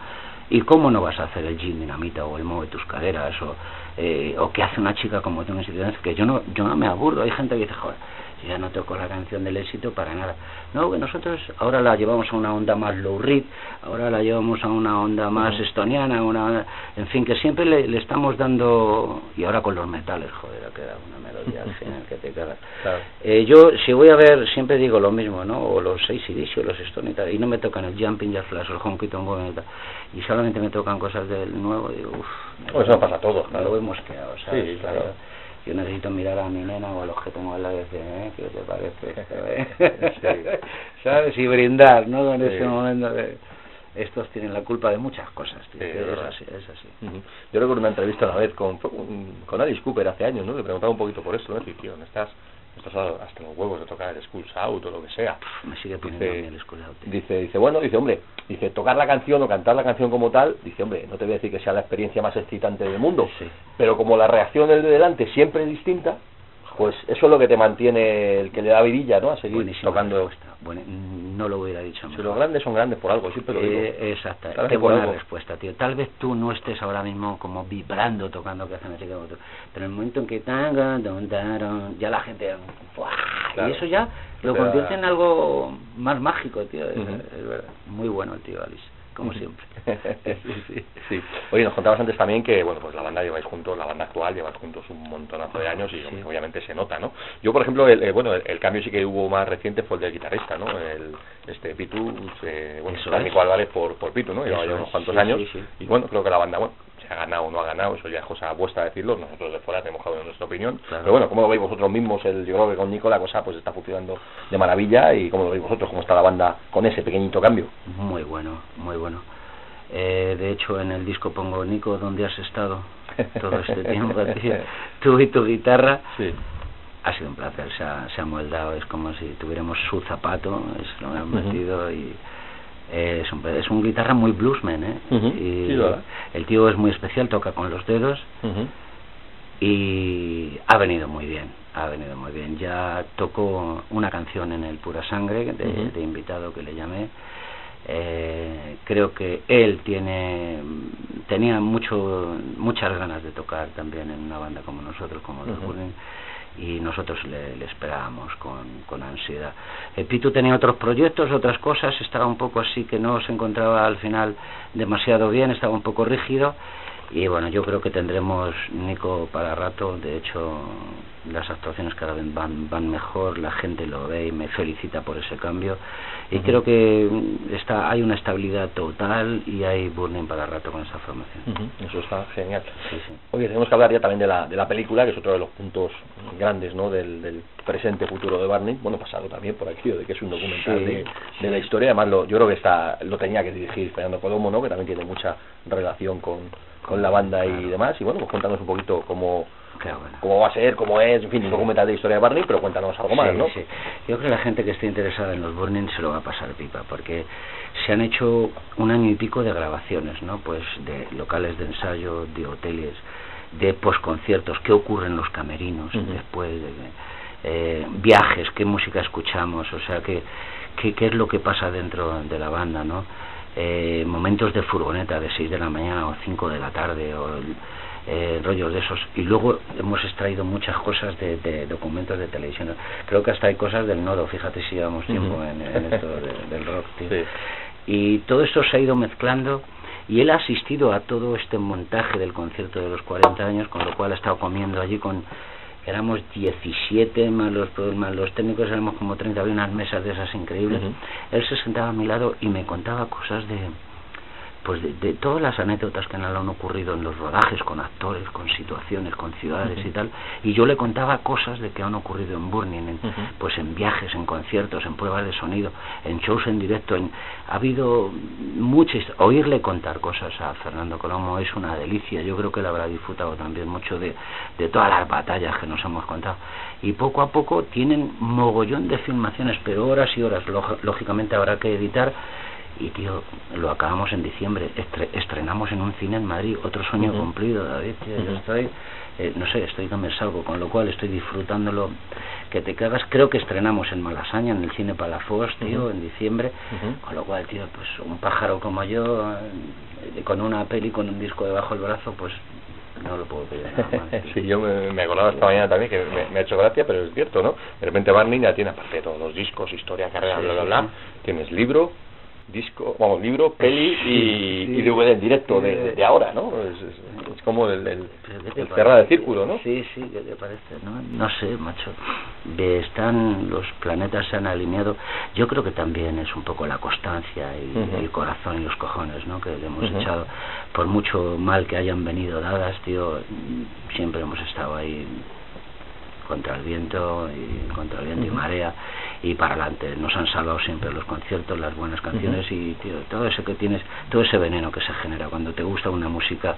B: ¿Y cómo no vas a hacer el Jim Dinamita o el Mueve tus caderas o, eh, o que hace una chica como tú que yo no, yo no me aburro, hay gente que dice, joder, ya no toco la canción del éxito para nada. No, que nosotros ahora la llevamos a una onda más low read, ahora la llevamos a una onda más estoniana, una, en fin, que siempre le, estamos dando, y ahora con los metales, joder, ha quedado una melodía al final que te queda. Eh, yo, si voy a ver, siempre digo lo mismo, ¿no? O los seis o los estonitas, y no me tocan el Jumping Jazz Flash, el Honky Tonk y solamente me tocan cosas del nuevo, y uff.
A: Eso pasa a todos,
B: claro. Lo hemos quedado, ¿sabes? Sí, claro yo necesito mirar a mi nena o a los que tengo al lado y decir, ¿eh? ¿qué te parece? ¿Sabes? Y brindar, ¿no? En ese momento de... Estos tienen la culpa de muchas cosas, tío. es así, es así.
A: Yo recuerdo una entrevista una vez con, con Alice Cooper hace años, ¿no? Le preguntaba un poquito por esto, ¿no? Decir, tío, estás? Estás hasta los huevos de tocar el School Out o lo que sea.
B: Me sigue poniendo dice, el School Out.
A: Dice, dice, bueno, dice, hombre, dice, tocar la canción o cantar la canción como tal, dice, hombre, no te voy a decir que sea la experiencia más excitante del mundo, sí. pero como la reacción del de delante siempre es distinta, pues eso es lo que te mantiene el que le da vidilla, ¿no? A seguir tocando.
B: Bueno, no lo hubiera dicho.
A: Si los grandes son grandes por algo, siempre lo digo.
B: Eh, exacto, qué buena respuesta, tío. Tal vez tú no estés ahora mismo como vibrando tocando que hacen así como tú, pero en el momento en que tanga, ya la gente, y eso ya lo convierte en algo más mágico, tío. es, muy bueno el tío Alice como siempre.
A: sí, sí, Oye, nos contabas antes también que, bueno, pues la banda lleváis juntos, la banda actual, lleváis juntos un montonazo de años y obviamente se nota, ¿no? Yo, por ejemplo, el, eh, bueno, el, cambio sí que hubo más reciente fue el del guitarrista, ¿no? El, este Pitu, eh, bueno, Álvarez por, por Pitu, ¿no? Lleva ya unos cuantos años y, bueno, creo que la banda, bueno, ha ganado o no ha ganado, eso ya es cosa vuestra decirlo, nosotros de fuera tenemos cada nuestra opinión. Pero bueno, como lo veis vosotros mismos? El, yo creo que con Nico la cosa pues está funcionando de maravilla y como lo veis vosotros, cómo está la banda con ese pequeñito cambio.
B: Muy bueno, muy bueno. Eh, de hecho, en el disco pongo Nico, ¿dónde has estado todo este tiempo? Tú y tu guitarra.
A: Sí.
B: Ha sido un placer, se ha, se ha moldado, es como si tuviéramos su zapato, es lo hemos metido y es un, es un guitarra muy bluesman, ¿eh? y el tío es muy especial, toca con los dedos. Y ha venido muy bien, ha venido muy bien. Ya tocó una canción en el Pura Sangre de, de invitado que le llamé. Eh, creo que él tiene tenía mucho muchas ganas de tocar también en una banda como nosotros, como los y nosotros le, esperábamos con, con ansiedad. El eh, Pitu tenía otros proyectos, otras cosas, estaba un poco así que no se encontraba al final demasiado bien, estaba un poco rígido y bueno, yo creo que tendremos Nico para rato, de hecho las actuaciones cada vez van, van mejor, la gente lo ve y me felicita por ese cambio y creo que está hay una estabilidad total y hay burning para rato con esa formación.
A: Eso está genial. Oye, tenemos que hablar ya también de la, de la película, que es otro de los puntos grandes ¿no? del, del presente futuro de Barney, bueno, pasado también por aquí, de que es un documental de, de, la historia, además lo, yo creo que está, lo tenía que dirigir Fernando Colomo, ¿no? que también tiene mucha relación con, con la banda y demás, y bueno, pues cuéntanos un poquito cómo cómo va a ser, cómo es, en fin, un documental de historia de Barney, pero cuéntanos algo más, ¿no?
B: Sí. Yo creo que la gente que esté interesada en los Burning se lo va a pasar pipa, porque se han hecho un año y pico de grabaciones, ¿no? Pues de locales de ensayo, de hoteles, de posconciertos, qué ocurre en los camerinos después, de, eh, viajes, qué música escuchamos, o sea, qué, qué, qué es lo que pasa dentro de la banda, ¿no? Eh, momentos de furgoneta de 6 de la mañana o 5 de la tarde o el, eh, rollos de esos. Y luego hemos extraído muchas cosas de, documentos de televisión. Creo que hasta hay cosas del nodo, fíjate si llevamos tiempo en, esto del rock. Y todo esto se ha ido mezclando y él ha asistido a todo este montaje del concierto de los 40 años, con lo cual ha estado comiendo allí con éramos 17 más los, más los técnicos éramos como 30 había unas mesas de esas increíbles él se sentaba a mi lado y me contaba cosas de pues de, todas las anécdotas que le han ocurrido en los rodajes con actores, con situaciones, con ciudades y tal, y yo le contaba cosas de que han ocurrido en Burning, pues en viajes, en conciertos, en pruebas de sonido, en shows en directo, en, ha habido muchas, oírle contar cosas a Fernando Colomo es una delicia, yo creo que él habrá disfrutado también mucho de, de todas las batallas que nos hemos contado, y poco a poco tienen mogollón de filmaciones, pero horas y horas, lógicamente habrá que editar, y tío, lo acabamos en diciembre, estrenamos en un cine en Madrid, otro sueño cumplido, David, tío, yo estoy, eh, no sé, estoy que me salgo, con lo cual estoy disfrutándolo, que te cagas, creo que estrenamos en Malasaña, en el cine Palafox, tío, en diciembre, con lo cual, tío, pues un pájaro como yo, eh, con una peli, con un disco debajo del brazo, pues no lo puedo pedir
A: sí, yo me, me, acordaba esta mañana también que me, ha hecho gracia, pero es cierto, ¿no? De repente Barney ya tiene aparte de todos los discos, historia, carrera, bla, bla, bla, tienes libro, disco, vamos, libro, peli y, y DVD en directo de, de, ahora, ¿no? Es, es, como el, el, el cerrar el círculo, ¿no?
B: Sí, sí, ¿qué te parece? No, no sé, macho. Están, los planetas se han alineado. Yo creo que también es un poco la constancia y el corazón y los cojones, ¿no? Que le hemos echado. Por mucho mal que hayan venido dadas, tío, siempre hemos estado ahí contra el viento y contra el viento y marea y para adelante. Nos han salvado siempre los conciertos las buenas canciones y tío, todo ese que tienes todo ese veneno que se genera cuando te gusta una música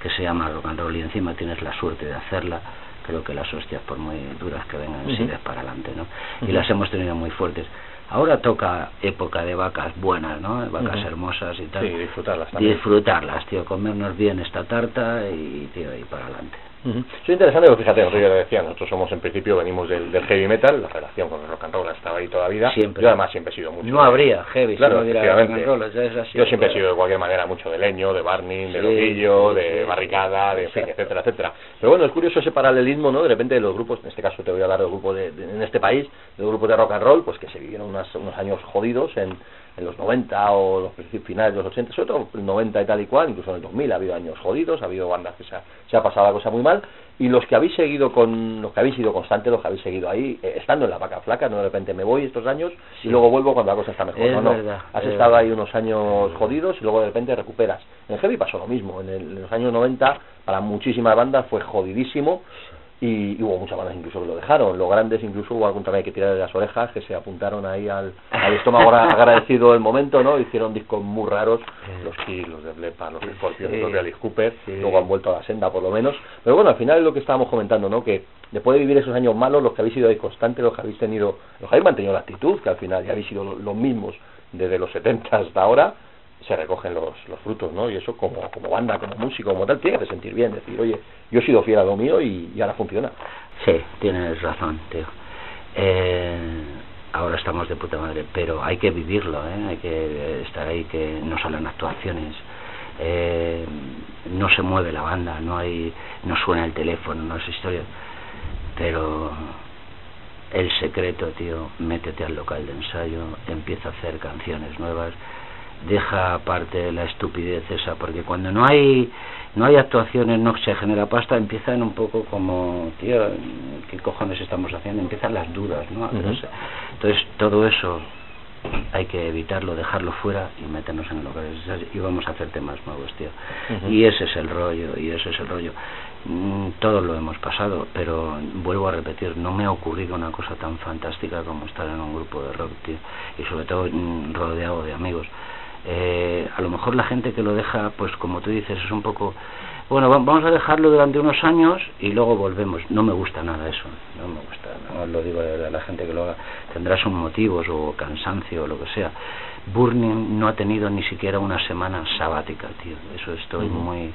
B: que se llama rock and roll y encima tienes la suerte de hacerla creo que las hostias por muy duras que vengan sigues para adelante no y las hemos tenido muy fuertes. Ahora toca época de vacas buenas, ¿no? Vacas hermosas y tal.
A: Sí, disfrutarlas
B: también. Disfrutarlas, tío, comernos bien esta tarta y, tío, y para adelante.
A: Es interesante porque fíjate, nosotros ya lo decía, nosotros somos en principio, venimos del, del, heavy metal, la relación con el rock and roll ha estado ahí toda la vida.
B: Siempre.
A: Yo además siempre he sido mucho.
B: No habría heavy,
A: claro,
B: si no rock and roll, es así,
A: Yo siempre he sido de cualquier manera mucho de leño, de barney, de sí, loquillo, de barricada, de fin, etcétera, etcétera. Pero bueno, es curioso ese paralelismo, ¿no? De repente los grupos, en este caso te voy a hablar del grupo de, de, en este país, de los grupos de rock and roll, pues que se vivieron unas, unos años jodidos en en los 90 o los finales de los 80, sobre todo el 90 y tal y cual, incluso en el 2000 ha habido años jodidos, ha habido bandas que se ha, se ha pasado la cosa muy mal, y los que habéis seguido con, los que habéis sido constantes, los que habéis seguido ahí, eh, estando en la vaca flaca, no de repente me voy estos años y luego vuelvo cuando la cosa está mejor,
B: es
A: no, no,
B: verdad,
A: has estado ahí unos años jodidos y luego de repente recuperas. En el heavy pasó lo mismo, en, el, en los años 90 para muchísimas bandas fue jodidísimo, y, y, hubo muchas bandas incluso que lo dejaron. Los grandes incluso hubo algún también que tirar de las orejas, que se apuntaron ahí al, al estómago agradecido del momento, ¿no? Hicieron discos muy raros, los Kiss, los de Blepa, los de Scorpions, sí, los de Alice Cooper, sí. luego han vuelto a la senda por lo menos. Pero bueno, al final es lo que estábamos comentando, ¿no? Que después de vivir esos años malos, los que habéis sido ahí constantes, los que habéis tenido, los que habéis mantenido la actitud, que al final ya habéis sido los mismos desde los 70 hasta ahora, se recogen los, los frutos, ¿no? Y eso como, como banda, como músico, como tal, tiene que sentir bien, decir, oye, yo he sido fiel a lo mío y, y ahora funciona.
B: Sí, tienes razón, tío. Eh, ahora estamos de puta madre, pero hay que vivirlo, ¿eh? Hay que estar ahí, que no salen actuaciones, eh, no se mueve la banda, no hay, no suena el teléfono, no es historia, pero el secreto, tío, métete al local de ensayo, empieza a hacer canciones nuevas, deja aparte la estupidez esa porque cuando no hay no hay actuaciones no se genera pasta empiezan un poco como tío qué cojones estamos haciendo empiezan las dudas no uh -huh. entonces todo eso hay que evitarlo dejarlo fuera y meternos en lo que y vamos a hacer temas nuevos tío. Uh -huh. y ese es el rollo y ese es el rollo. Mm, todos lo hemos pasado pero vuelvo a repetir no me ha ocurrido una cosa tan fantástica como estar en un grupo de rock tío. Y sobre todo mm, rodeado de amigos eh, a lo mejor la gente que lo deja, pues como tú dices, es un poco, bueno, vamos a dejarlo durante unos años y luego volvemos. No me gusta nada eso, no me gusta, no lo digo a la gente que lo haga, tendrá sus motivos o cansancio o lo que sea. Burning no ha tenido ni siquiera una semana sabática, tío, eso estoy muy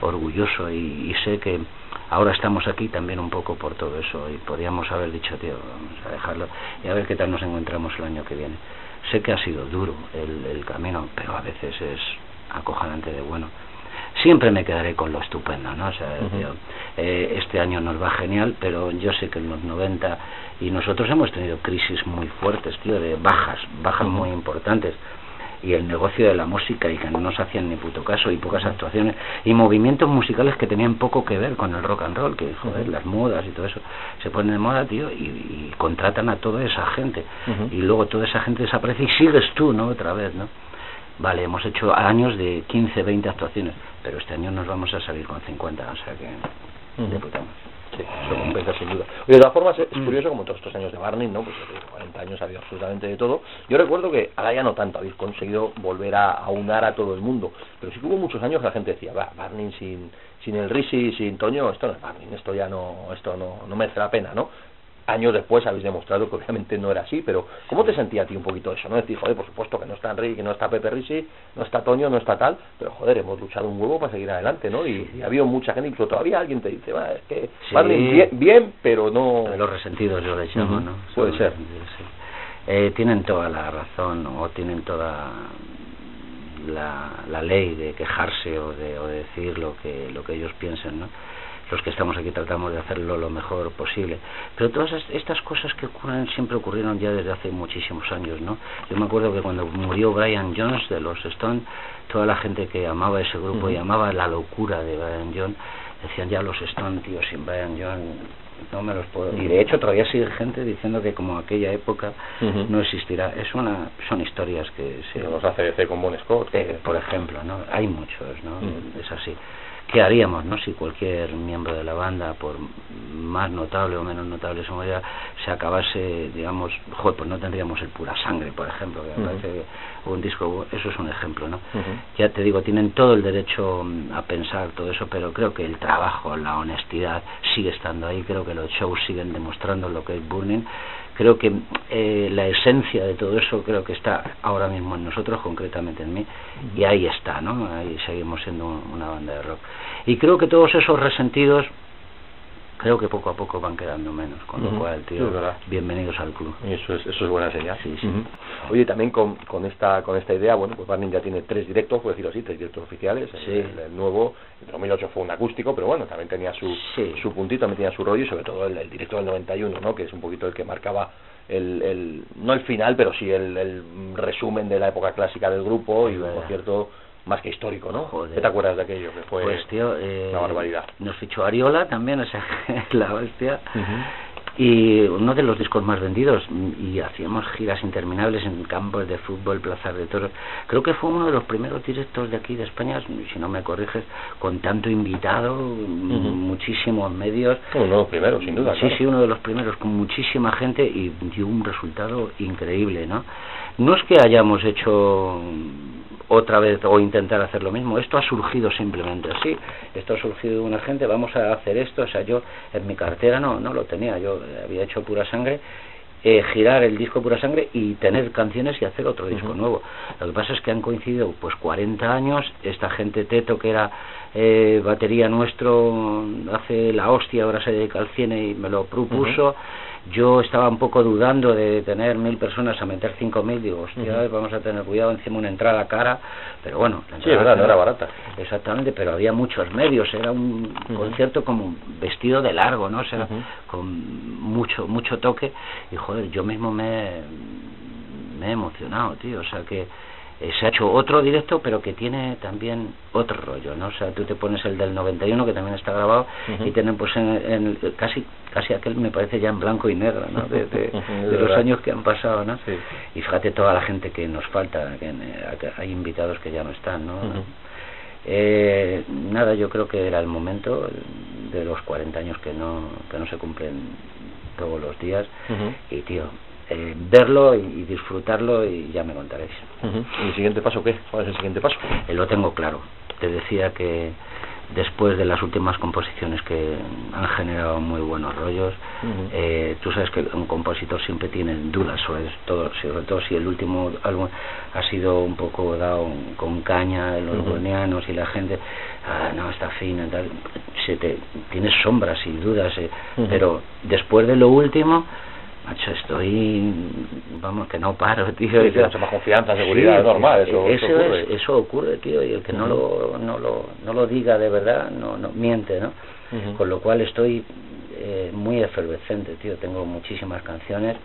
B: orgulloso y, y sé que ahora estamos aquí también un poco por todo eso y podríamos haber dicho, tío, vamos a dejarlo y a ver qué tal nos encontramos el año que viene sé que ha sido duro el, el camino, pero a veces es acojonante de bueno. Siempre me quedaré con lo estupendo, ¿no? O sea, uh -huh. yo, eh, este año nos va genial, pero yo sé que en los 90 y nosotros hemos tenido crisis muy fuertes, tío, de bajas, bajas uh -huh. muy importantes y el negocio de la música y que no nos hacían ni puto caso y pocas actuaciones y movimientos musicales que tenían poco que ver con el rock and roll que joder las modas y todo eso. Se ponen de moda tío y, y contratan a toda esa gente. Uh -huh. y luego toda esa gente desaparece y sigues tú no otra vez no vale, hemos hecho años de 15, 20 actuaciones, pero este año nos vamos a salir con 50, o sea que de puta
A: Sí, eso compensa sin duda. Oye, de todas formas, es curioso como todos estos años de Barney, ¿no? Pues 40 años ha habido absolutamente de todo. Yo recuerdo que ahora ya no tanto, habéis conseguido volver a aunar a todo el mundo, pero sí que hubo muchos años que la gente decía, va, Barney sin, sin el Risi, sin Toño, esto no es Barney, esto ya no, esto no, no merece la pena, ¿no? Años después habéis demostrado que obviamente no era así, pero ¿cómo te sentía a ti un poquito eso? ¿No? Decir, joder, por supuesto que no está Enrique, que no está Pepe Risi, no está Toño, no está tal, pero joder, hemos luchado un huevo para seguir adelante, ¿no? Y, ha habido mucha gente, incluso todavía alguien te dice, va, es que bien, bien, pero no...
B: Los resentidos yo les llamo, ¿no?
A: Puede ser.
B: Eh, tienen toda la razón o tienen toda la, la ley de quejarse o de, o de decir lo que, lo que ellos piensen, ¿no? Los que estamos aquí tratamos de hacerlo lo mejor posible. Pero todas estas cosas que ocurren siempre ocurrieron ya desde hace muchísimos años, ¿no? Yo me acuerdo que cuando murió Brian Jones de los Stones, toda la gente que amaba ese grupo y amaba la locura de Brian Jones, decían ya los Stones, tío, sin Brian Jones no me los puedo. Y de hecho todavía sigue gente diciendo que como aquella época no existirá. Es una, son historias que se.
A: Los hace con Bon Scott.
B: Eh, por ejemplo, ¿no? Hay muchos, ¿no? Es así. ¿Qué haríamos, no? Si cualquier miembro de la banda, por más notable o menos notable se acabase, digamos, joder, pues no tendríamos el pura sangre, por ejemplo, que parece un disco, eso es un ejemplo, ¿no? Ya te digo, tienen todo el derecho mm, a pensar todo eso, pero creo que el trabajo, la honestidad sigue estando ahí, creo que los shows siguen demostrando lo que es Burning creo que eh, la esencia de todo eso creo que está ahora mismo en nosotros, concretamente en mí, y ahí está, ¿no? Ahí seguimos siendo una banda de rock. Y creo que todos esos resentidos creo que poco a poco van quedando menos, con lo cual, tío, bienvenidos al club.
A: eso es, eso es buena señal. Sí, sí. Oye, también con, con esta con esta idea, bueno, pues Barney ya tiene tres directos, por decirlo así, tres directos oficiales. Sí. El, nuevo, en 2008 fue un acústico, pero bueno, también tenía su, su puntito, también tenía su rollo y sobre todo el, directo del 91, ¿no? Que es un poquito el que marcaba el, el no el final, pero sí el, el resumen de la época clásica del grupo y, por cierto, más que histórico, ¿no? ¿Qué te acuerdas de aquello? Que fue
B: pues, tío, eh,
A: una barbaridad.
B: Nos fichó Ariola también, o sea, la hostia. Y uno de los discos más vendidos, y hacíamos giras interminables en campos de fútbol, plazas de toros. Creo que fue uno de los primeros directos de aquí de España, si no me corriges, con tanto invitado, muchísimos medios.
A: Uno de los primeros, sin duda.
B: Sí, sí, uno de los primeros, con muchísima gente y dio un resultado increíble, ¿no? No es que hayamos hecho otra vez o intentar hacer lo mismo. Esto ha surgido simplemente así. Esto ha surgido de una gente, vamos a hacer esto. O sea, yo en mi cartera no, no lo tenía. Yo había hecho pura sangre. Eh, girar el disco pura sangre y tener canciones y hacer otro disco nuevo. Lo que pasa es que han coincidido pues 40 años, esta gente Teto que era eh, batería nuestro hace la hostia, ahora se dedica al cine y me lo propuso. Yo estaba un poco dudando de tener mil personas a meter cinco mil, digo, hostia, vamos a tener cuidado, encima una entrada cara, pero bueno.
A: sí, verdad, no era barata.
B: Exactamente, pero había muchos medios, era un concierto como vestido de largo, ¿no? O sea, con mucho, mucho toque, y joder, yo mismo me, me he emocionado, tío, o sea que se ha hecho otro directo pero que tiene también otro rollo no o sea tú te pones el del 91 que también está grabado y tienen pues en, casi casi aquel me parece ya en blanco y negro no de, los años que han pasado no y fíjate toda la gente que nos falta que eh, hay invitados que ya no están no eh, nada yo creo que era el momento de los 40 años que no que no se cumplen todos los días. Y tío eh, verlo y, disfrutarlo y ya me contaréis.
A: ¿Y el siguiente paso qué? ¿Cuál es el siguiente paso?
B: Eh, lo tengo claro. Te decía que después de las últimas composiciones que han generado muy buenos rollos, eh, tú sabes que un compositor siempre tiene dudas sobre todo, sobre todo si el último álbum ha sido un poco dado con caña en los uh y la gente, ah, no, está fino y tal, se te, tienes sombras y dudas, pero después de lo último, macho, estoy, vamos, que no paro, tío.
A: Sí, mucha más confianza, seguridad, es normal, eso,
B: eso, ocurre. eso ocurre, tío, y el que no, lo, no, lo, no lo diga de verdad, no, no miente, ¿no? Con lo cual estoy eh, muy efervescente, tío, tengo muchísimas canciones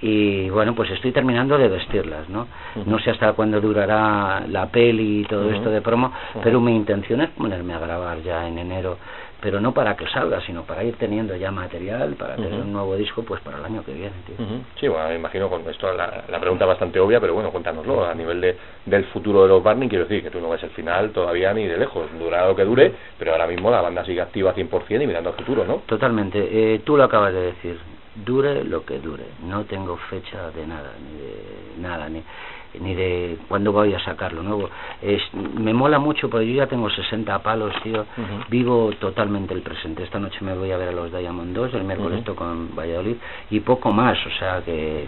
B: y bueno, pues estoy terminando de vestirlas, ¿no? No sé hasta cuándo durará la peli y todo esto de promo, pero mi intención es ponerme a grabar ya en enero pero no para que salga, sino para ir teniendo ya material, para tener un nuevo disco pues para el año que viene. Tío.
A: Sí, bueno, me imagino con esto la, la pregunta bastante obvia, pero bueno, cuéntanoslo, a nivel de, del futuro de los Barney, quiero decir que tú no ves el final todavía ni de lejos, durará lo que dure, pero ahora mismo la banda sigue activa 100% y mirando al futuro, ¿no?
B: Totalmente, eh, tú lo acabas de decir, dure lo que dure, no tengo fecha de nada, ni de nada, ni ni de cuándo voy a sacarlo nuevo. Es, me mola mucho porque yo ya tengo 60 palos, tío. Vivo totalmente el presente. Esta noche me voy a ver a los Diamond 2, el miércoles uh con Valladolid y poco más, o sea que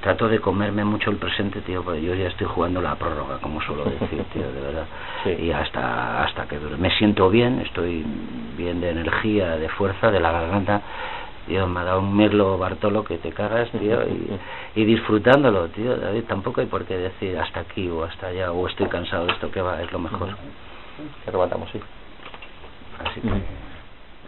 B: trato de comerme mucho el presente, tío, porque yo ya estoy jugando la prórroga, como suelo decir, tío, de verdad. Y hasta hasta que Me siento bien, estoy bien de energía, de fuerza, de la garganta tío, me ha dado un Merlo Bartolo que te cagas, tío, y, y disfrutándolo, tío, David, tampoco hay por qué decir hasta aquí o hasta allá, o estoy cansado de esto que va, es lo mejor.
A: Que rematamos, sí.
B: Así que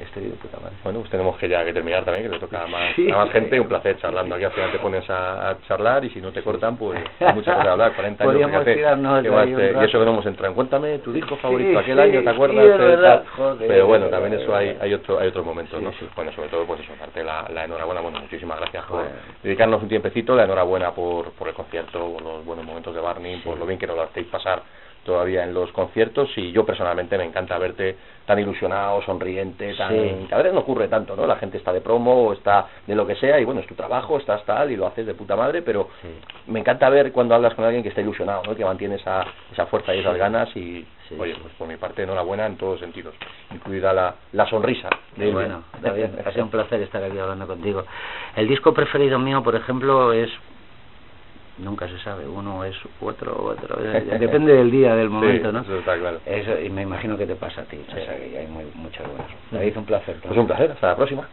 B: estoy de puta madre.
A: Bueno, pues tenemos que ya que terminar también, que te toca más, a más gente, un placer charlando. Aquí al final te pones a, charlar y si no te cortan, pues hay muchas cosas de hablar, 40 años.
B: Fíjate,
A: y eso que no hemos entrado en Cuéntame tu disco favorito aquel año, ¿te acuerdas? Pero bueno, también eso hay, hay, otro, hay otros momentos, ¿no? Bueno, sobre todo, pues eso, darte la, la enhorabuena. Bueno, muchísimas gracias por dedicarnos un tiempecito, la enhorabuena por, por el concierto, por los buenos momentos de Barney, por lo bien que nos lo hacéis pasar todavía en los conciertos y yo personalmente me encanta verte tan ilusionado, sonriente, tan... que a veces no ocurre tanto, ¿no? La gente está de promo o está de lo que sea y bueno, es tu trabajo, estás tal y lo haces de puta madre, pero me encanta ver cuando hablas con alguien que está ilusionado, ¿no? Que mantiene esa, esa fuerza y esas ganas y, oye, pues por mi parte enhorabuena en todos sentidos, incluida la, la sonrisa.
B: De bueno, David, ha sido un placer estar aquí hablando contigo. El disco preferido mío, por ejemplo, es nunca se sabe, uno es otro, otro, depende del día, del momento, ¿no?
A: Eso está claro.
B: Eso, y me imagino que te pasa a ti, o sea, que hay muy, muchas buenas. David, un placer.
A: Pues un placer, hasta la próxima.